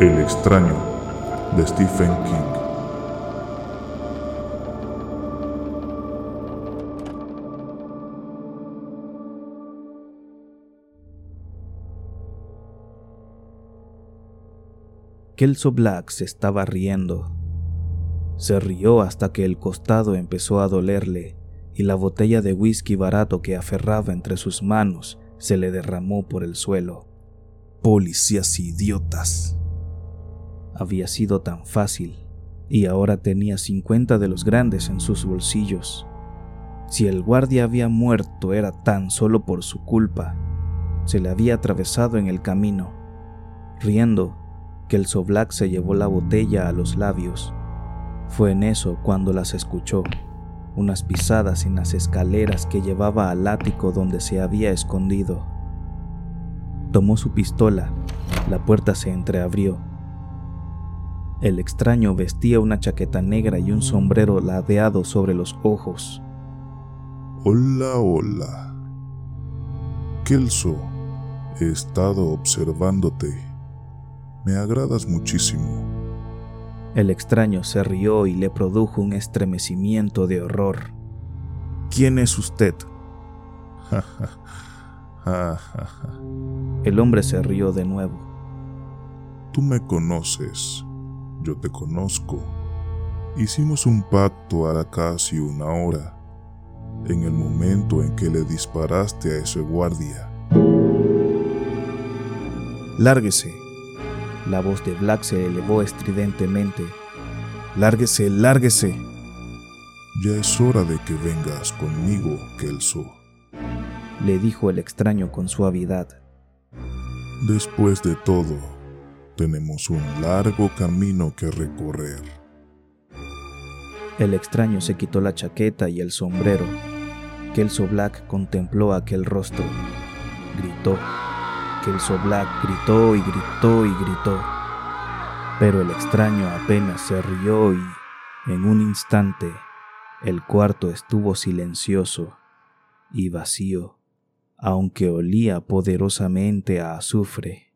El extraño de Stephen King. Kelso Black se estaba riendo. Se rió hasta que el costado empezó a dolerle y la botella de whisky barato que aferraba entre sus manos se le derramó por el suelo. Policías idiotas. Había sido tan fácil y ahora tenía 50 de los grandes en sus bolsillos. Si el guardia había muerto era tan solo por su culpa. Se le había atravesado en el camino. Riendo, que el Soblack se llevó la botella a los labios. Fue en eso cuando las escuchó, unas pisadas en las escaleras que llevaba al ático donde se había escondido. Tomó su pistola, la puerta se entreabrió. El extraño vestía una chaqueta negra y un sombrero ladeado sobre los ojos. Hola, hola. Kelso, he estado observándote. Me agradas muchísimo. El extraño se rió y le produjo un estremecimiento de horror. ¿Quién es usted? El hombre se rió de nuevo. Tú me conoces, yo te conozco. Hicimos un pacto hará casi una hora, en el momento en que le disparaste a ese guardia. Lárguese, la voz de Black se elevó estridentemente. Lárguese, lárguese. Ya es hora de que vengas conmigo, Kelso, le dijo el extraño con suavidad. Después de todo, tenemos un largo camino que recorrer. El extraño se quitó la chaqueta y el sombrero. Kelso Black contempló aquel rostro. Gritó el Black gritó y gritó y gritó. Pero el extraño apenas se rió y, en un instante, el cuarto estuvo silencioso y vacío, aunque olía poderosamente a azufre.